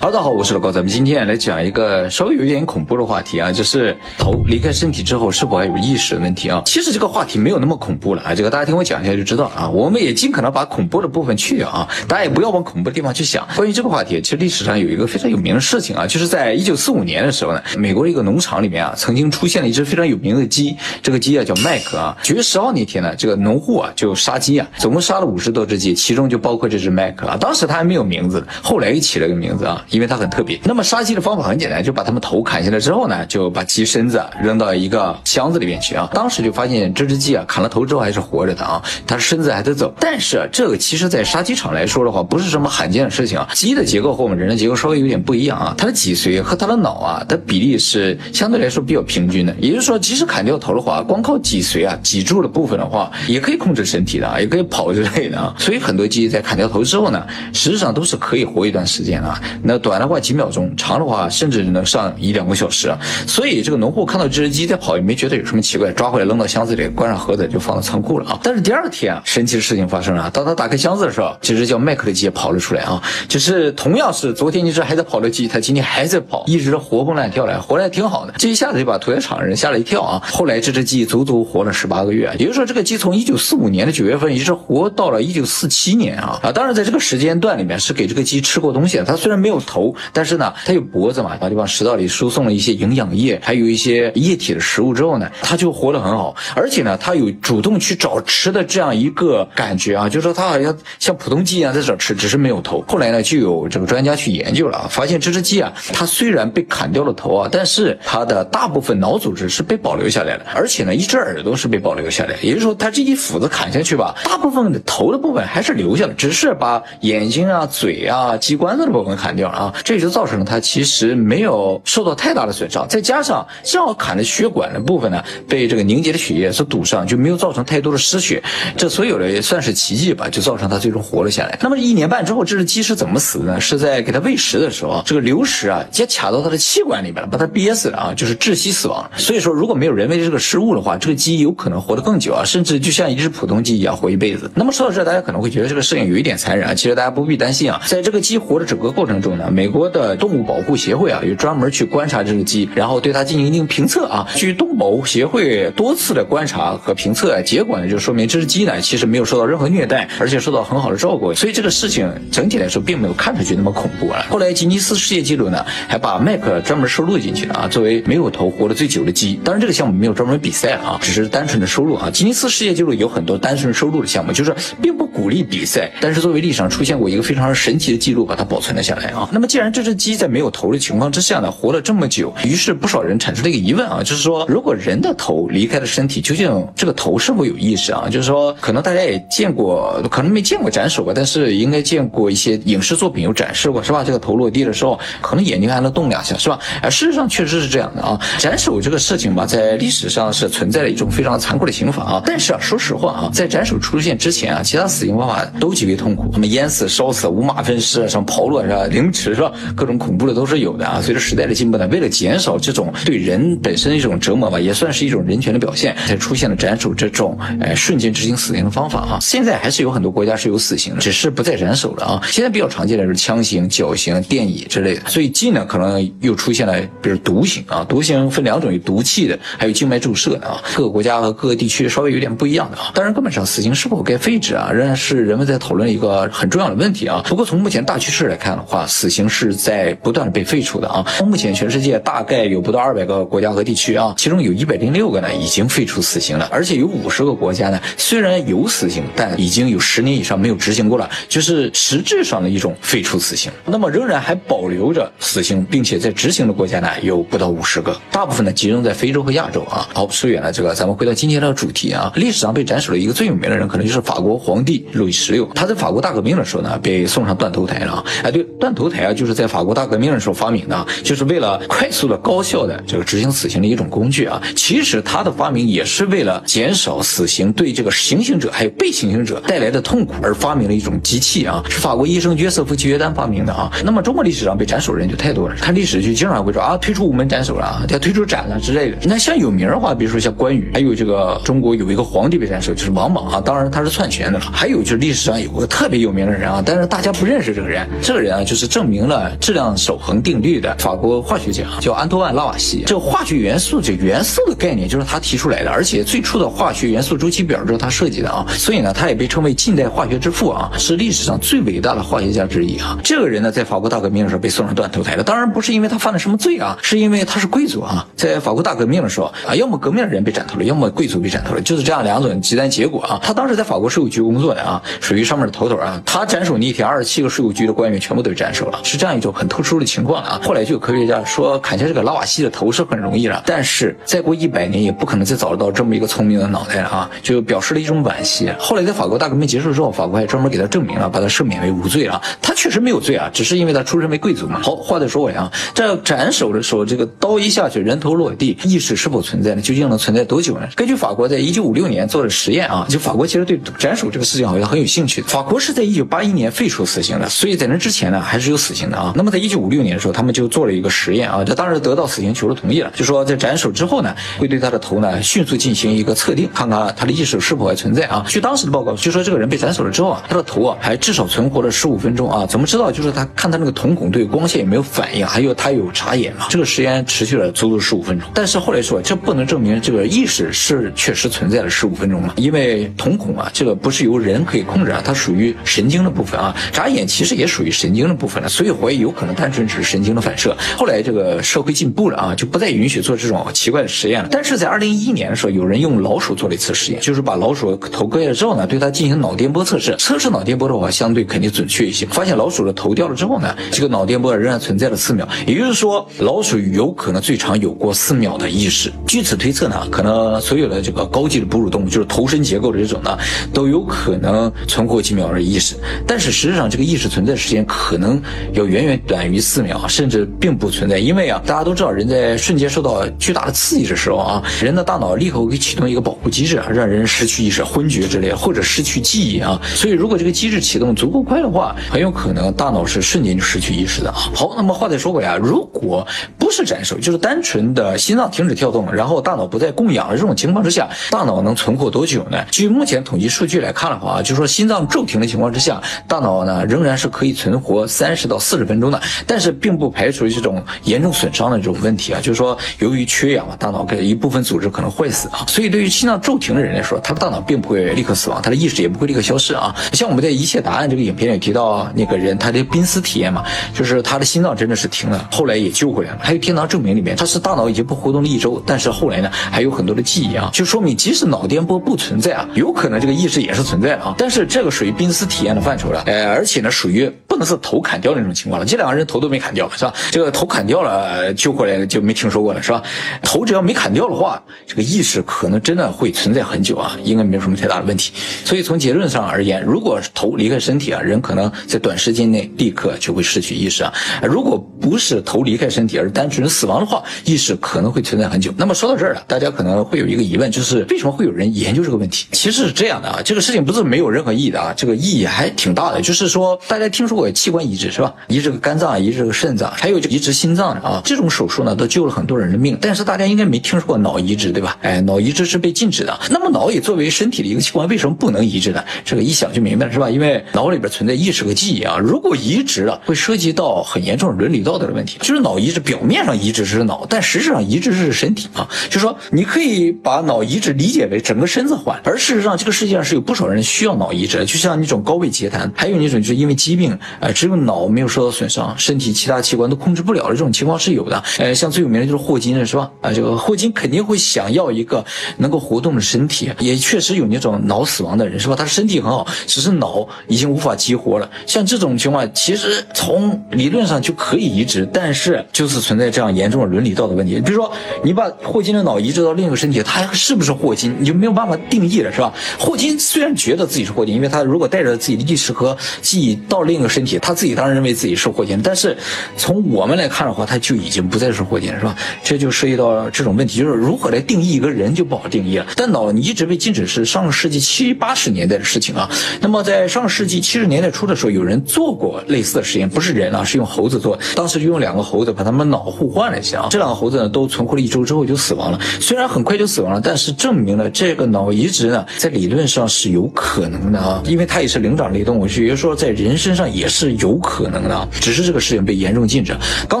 哈喽大家好，我是老高，咱们今天来讲一个稍微有一点恐怖的话题啊，就是头离开身体之后是否还有意识的问题啊。其实这个话题没有那么恐怖了啊，这个大家听我讲一下就知道啊。我们也尽可能把恐怖的部分去掉啊，大家也不要往恐怖的地方去想。关于这个话题，其实历史上有一个非常有名的事情啊，就是在一九四五年的时候呢，美国的一个农场里面啊，曾经出现了一只非常有名的鸡，这个鸡啊叫麦克啊。九月十号那天呢，这个农户啊就杀鸡啊，总共杀了五十多只鸡，其中就包括这只麦克啊。当时他还没有名字，后来又起了个名字啊，因为它很特别。那么杀鸡的方法很简单，就把它们头砍下来之后呢，就把鸡身子扔到一个箱子里面去啊。当时就发现这只鸡啊，砍了头之后还是活着的啊，它身子还在走。但是这个其实，在杀鸡场来说的话，不是什么罕见的事情啊。鸡的结构和我们人的结构稍微有点不一样啊，它的脊髓和它的脑啊的比例是相对来说比较平均的。也就是说，即使砍掉头的话，光靠脊髓啊脊柱的部分的话，也可以控制身体的啊，也可以跑之类的啊。所以很多鸡在砍掉头之后呢，实际上都是可以活一段时间的啊。那短的话几秒钟。长的话，甚至能上一两个小时啊！所以这个农户看到这只鸡在跑，也没觉得有什么奇怪，抓回来扔到箱子里，关上盒子就放到仓库了啊！但是第二天，神奇的事情发生了，当他打开箱子的时候，这只叫麦克的鸡也跑了出来啊！就是同样是昨天一只还在跑的鸡，它今天还在跑，一直活蹦乱跳的，活得还挺好的。这一下子就把屠宰场的人吓了一跳啊！后来这只鸡足足活了十八个月，也就是说，这个鸡从一九四五年的九月份一直活到了一九四七年啊！啊，当然在这个时间段里面是给这个鸡吃过东西，它虽然没有头，但是呢。它有脖子嘛，然后就往食道里输送了一些营养液，还有一些液体的食物之后呢，它就活得很好，而且呢，它有主动去找吃的这样一个感觉啊，就是说它好像像普通鸡一样在找吃，只是没有头。后来呢，就有这个专家去研究了，发现这只鸡啊，它虽然被砍掉了头啊，但是它的大部分脑组织是被保留下来的，而且呢，一只耳朵是被保留下来，也就是说，它这一斧子砍下去吧，大部分的头的部分还是留下了，只是把眼睛啊、嘴啊、鸡冠子的部分砍掉了啊，这就造成了它。其实没有受到太大的损伤，再加上正好砍的血管的部分呢，被这个凝结的血液所堵上，就没有造成太多的失血。这所有的也算是奇迹吧，就造成它最终活了下来。那么一年半之后，这只鸡是怎么死的呢？是在给它喂食的时候，这个流食啊，直接卡到它的气管里边了，把它憋死了啊，就是窒息死亡。所以说，如果没有人为的这个失误的话，这个鸡有可能活得更久啊，甚至就像一只普通鸡一样活一辈子。那么说到这，大家可能会觉得这个事情有一点残忍啊，其实大家不必担心啊，在这个鸡活的整个过程中呢，美国的动物保护协会啊，有专门去观察这只鸡，然后对它进行一定评测啊。据动物保护协会多次的观察和评测，结果呢就说明这只鸡呢其实没有受到任何虐待，而且受到很好的照顾。所以这个事情整体来说并没有看上去那么恐怖啊。后来吉尼斯世界纪录呢还把麦克专门收录进去了啊，作为没有头活得最久的鸡。当然这个项目没有专门比赛啊，只是单纯的收录啊。吉尼斯世界纪录有很多单纯收录的项目，就是并不鼓励比赛，但是作为历史上出现过一个非常神奇的记录，把它保存了下来啊。那那么既然这只鸡在没有头的情况之下呢，活了这么久，于是不少人产生了一个疑问啊，就是说，如果人的头离开了身体，究竟这个头是否有意识啊？就是说，可能大家也见过，可能没见过斩首吧，但是应该见过一些影视作品有展示过，是吧？这个头落地的时候，可能眼睛还能动两下，是吧？而事实上确实是这样的啊。斩首这个事情吧，在历史上是存在了一种非常残酷的刑罚啊。但是啊，说实话啊，在斩首出现之前啊，其他死刑方法都极为痛苦，什么淹死、烧死、五马分尸什么刨落是吧？凌迟所以说？各种恐怖的都是有的啊。随着时代的进步呢，为了减少这种对人本身的一种折磨吧，也算是一种人权的表现，才出现了斩首这种哎瞬间执行死刑的方法啊。现在还是有很多国家是有死刑的，只是不再斩首了啊。现在比较常见的是枪刑、绞刑、电椅之类的。最近呢，可能又出现了，比如毒刑啊。毒刑分两种，有毒气的，还有静脉注射的啊。各个国家和各个地区稍微有点不一样的啊。当然，根本上死刑是否该废止啊，仍然是人们在讨论一个很重要的问题啊。不过从目前大趋势来看的话，死刑是在不断的被废除的啊。目前全世界大概有不到二百个国家和地区啊，其中有一百零六个呢已经废除死刑了，而且有五十个国家呢虽然有死刑，但已经有十年以上没有执行过了，就是实质上的一种废除死刑。那么仍然还保留着死刑，并且在执行的国家呢有不到五十个，大部分呢集中在非洲和亚洲啊。好，说远了这个，咱们回到今天的主题啊。历史上被斩首的一个最有名的人，可能就是法国皇帝路易十六。他在法国大革命的时候呢被送上断头台了啊。哎，对，断头台啊，就是在法国大革命的时候发明的，就是为了。快速的、高效的这个执行死刑的一种工具啊，其实它的发明也是为了减少死刑对这个行刑者还有被行刑者带来的痛苦而发明了一种机器啊，是法国医生约瑟夫·吉约丹发明的啊。那么中国历史上被斩首人就太多了，看历史就经常会说啊，推出午门斩首了，要推出斩了之类的。那像有名的话，比如说像关羽，还有这个中国有一个皇帝被斩首，就是王莽啊，当然他是篡权的了。还有就是历史上有个特别有名的人啊，但是大家不认识这个人，这个人啊就是郑明了质量守恒定律的法国化学家叫安托万·拉瓦锡。这化学元素，这元素的概念就是他提出来的，而且最初的化学元素周期表就是他设计的啊。所以呢，他也被称为近代化学之父啊，是历史上最伟大的化学家之一啊。这个人呢，在法国大革命的时候被送上断头台的，当然不是因为他犯了什么罪啊，是因为他是贵族啊。在法国大革命的时候啊，要么革命的人被斩头了，要么贵族被斩头了，就是这样两种极端结果啊。他当时在法国税务局工作的啊，属于上面的头头啊。他斩首那一天，二十七个税务局的官员全部都斩首了，是这样一种很特殊的情况啊。后来就有科学家说，砍下这个拉瓦锡的头是很容易了，但是再过一百年也不可能再找得到这么一个聪明的脑袋了啊，就表示了一种惋惜。后来在法国大革命结束之后，法国还专门给他证明了，把他赦免为无罪了。他确实没有罪啊，只是因为他出身为贵族嘛。好，话再说回来啊，在斩首的时候，这个刀一下去，人头落地，意识是否存在呢？究竟能存在多久呢？根据法国在一九五六年做的实验啊，就法国其实对斩首这个事情好像很有兴趣。法国是在一九八一年废除死刑的，所以在那之前呢还是有死死刑的啊。那么在一九五六年的时候，他们就做了一个实验啊，这当然得到死刑囚的同意了，就说在斩首之后呢，会对他的头呢迅速进行一个测定，看看他的意识是否还存在啊。据当时的报告，就说这个人被斩首了之后啊，他的头啊还至少存活了十五分钟啊。怎么知道？就是他看他那个瞳孔对光线有没有反应，还有他有眨眼嘛。这个实验持续了足足十五分钟，但是后来说这不能证明这个意识是确实存在了十五分钟嘛，因为瞳孔啊这个不是由人可以控制啊，它属于神经的部分啊。眨眼其实也属于神经的部分了，所以怀疑有可能单纯只是神经的反射。后来这个社会进步了啊，就不再允许做这种奇怪的实验了。但是在二零一一年的时候，有人用老鼠做了一次实验，就是把老鼠头割下之后呢，对它进行脑电波测试。测试脑电波的话，相对肯定准确一些。发现老鼠的头掉了之后呢，这个脑电波仍然存在了四秒，也就是说，老鼠有可能最长有过四秒的意识。据此推测呢，可能所有的这个高级的哺乳动物，就是头身结构的这种呢，都有可能存活几秒的意识。但是实际上，这个意识存在时间可能要远远短于四秒，甚至并不存在。因为啊，大家都知道，人在瞬间受到巨大的刺激的时候啊，人的大脑立刻会启动一个保护机制，让人失去意识、昏厥之类，或者失去记忆啊。所以，如果这个机制启动足够快的话，很有可能大脑是瞬间就失去意识的啊。好，那么话再说回来啊，如果不是斩首，就是单纯的心脏停止跳动，然后大脑不再供氧的这种情况之下，大脑能存活多久呢？据目前统计数据来看的话啊，就是说心脏骤停的情况之下，大脑呢仍然是可以存活三十到四十分钟的，但是并不排除这种严重损伤的这种问题啊，就是说由于缺氧嘛，大脑给一部分组织可能坏死啊，所以对于心脏骤停的人来说，他的大脑并不会立刻死亡，他的意识也不会立刻消失啊。像我们在《一切答案》这个影片里提到那个人他的濒死体验嘛，就是他的心脏真的是停了，后来也救回来了。还有《天堂证明》里面，他是大脑已经不活动了一周，但是后来呢还有很多的记忆啊，就说明即使脑电波不存在啊，有可能这个意识也是存在的啊，但是这个属于濒死体验的范畴了，呃，而且呢属于不能是头砍掉那种情况了，这两个人头都没砍掉是吧？这个头砍掉了救回来就没听说过了是吧？头只要没砍掉的话，这个意识可能真的会存在很久啊，应该没有什么太大的问题。所以从结论上而言，如果头离开身体啊，人可能在短时间内立刻就会失去意识啊。如果不是头离开身体而单纯死亡的话，意识可能会存在很久。那么说到这儿了，大家可能会有一个疑问，就是为什么会有人研究这个问题？其实是这样的啊，这个事情不是没有任何意义的啊，这个意义还挺大的。就是说，大家听说过器官移植是吧？移植个肝脏，移植个肾脏，还有就移植心脏的啊，这种手术呢，都救了很多人的命。但是大家应该没听说过脑移植对吧？哎，脑移植是被禁止的。那么脑也作为身体的一个器官，为什么不能移植呢？这个一想就明白了是吧？因为脑里边存在意识和记忆啊，如果移植了，会涉及到很严重的伦理道德的问题。就是脑移植表面上移植是脑，但实质上移植是身体啊。就说你可以把脑移植理解为整个身子换，而事实上这个世界上是有不少人需要脑移植，就像那种高位截瘫，还有那种就是因为疾病，呃，只有脑没没有受到损伤，身体其他器官都控制不了的这种情况是有的。呃，像最有名的就是霍金是吧？啊，这个霍金肯定会想要一个能够活动的身体，也确实有那种脑死亡的人是吧？他身体很好，只是脑已经无法激活了。像这种情况，其实从理论上就可以移植，但是就是存在这样严重的伦理道德问题。比如说，你把霍金的脑移植到另一个身体，他是不是霍金，你就没有办法定义了，是吧？霍金虽然觉得自己是霍金，因为他如果带着自己的意识和记忆到另一个身体，他自己当然认为自己是霍金。但是从我们来看的话，他就已经不再是霍金，是吧？这就涉及到这种问题，就是如何来定义一个人就不好定义了。但脑移植被禁止是上个世纪七八十年代的事情啊。那么在上个世纪七十年代初的时候，有人做过类似的实验，不是人啊，是用猴子做。当时。就用两个猴子把他们脑互换了一下啊，这两个猴子呢都存活了一周之后就死亡了。虽然很快就死亡了，但是证明了这个脑移植呢，在理论上是有可能的啊，因为它也是灵长类动物，也就是说在人身上也是有可能的，只是这个事情被严重禁止。刚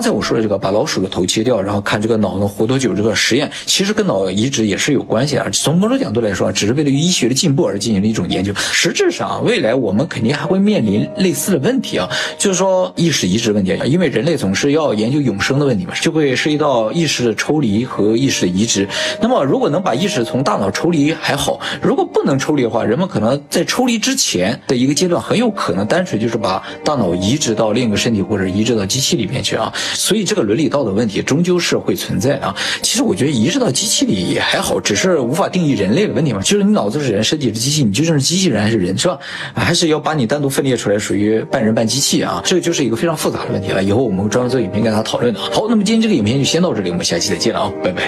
才我说的这个把老鼠的头切掉，然后看这个脑能活多久这个实验，其实跟脑移植也是有关系啊。从某种角度来说，只是为了医学的进步而进行的一种研究。实质上，未来我们肯定还会面临类似的问题啊，就是说意识移植问题，因为人类总是要研究永生的问题嘛，就会涉及到意识的抽离和意识的移植。那么，如果能把意识从大脑抽离还好，如果不能抽离的话，人们可能在抽离之前的一个阶段，很有可能单纯就是把大脑移植到另一个身体或者移植到机器里面去啊。所以，这个伦理道德问题终究是会存在啊。其实，我觉得移植到机器里也还好，只是无法定义人类的问题嘛。就是你脑子是人，身体是机器，你究竟是机器人还是人，是吧？还是要把你单独分裂出来，属于半人半机器啊？这个就是一个非常复杂的问题了。以后我们会专门做影片跟大家讨论的。好，那么今天这个影片就先到这里，我们下期再见了啊，拜拜。